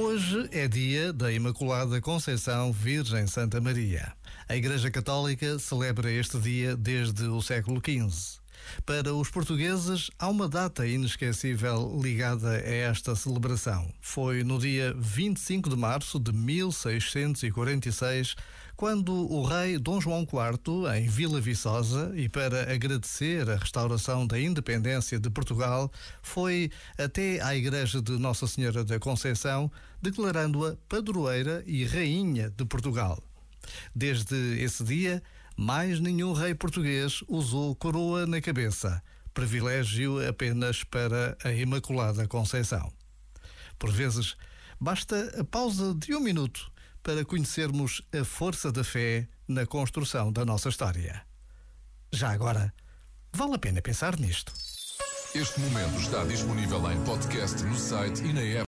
Hoje é dia da Imaculada Conceição Virgem Santa Maria. A Igreja Católica celebra este dia desde o século XV. Para os portugueses, há uma data inesquecível ligada a esta celebração. Foi no dia 25 de março de 1646, quando o rei Dom João IV, em Vila Viçosa, e para agradecer a restauração da independência de Portugal, foi até à igreja de Nossa Senhora da Conceição, declarando-a padroeira e rainha de Portugal. Desde esse dia, mais nenhum rei português usou coroa na cabeça, privilégio apenas para a Imaculada Conceição. Por vezes, basta a pausa de um minuto para conhecermos a força da fé na construção da nossa história. Já agora, vale a pena pensar nisto. Este momento está disponível em podcast no site e na app.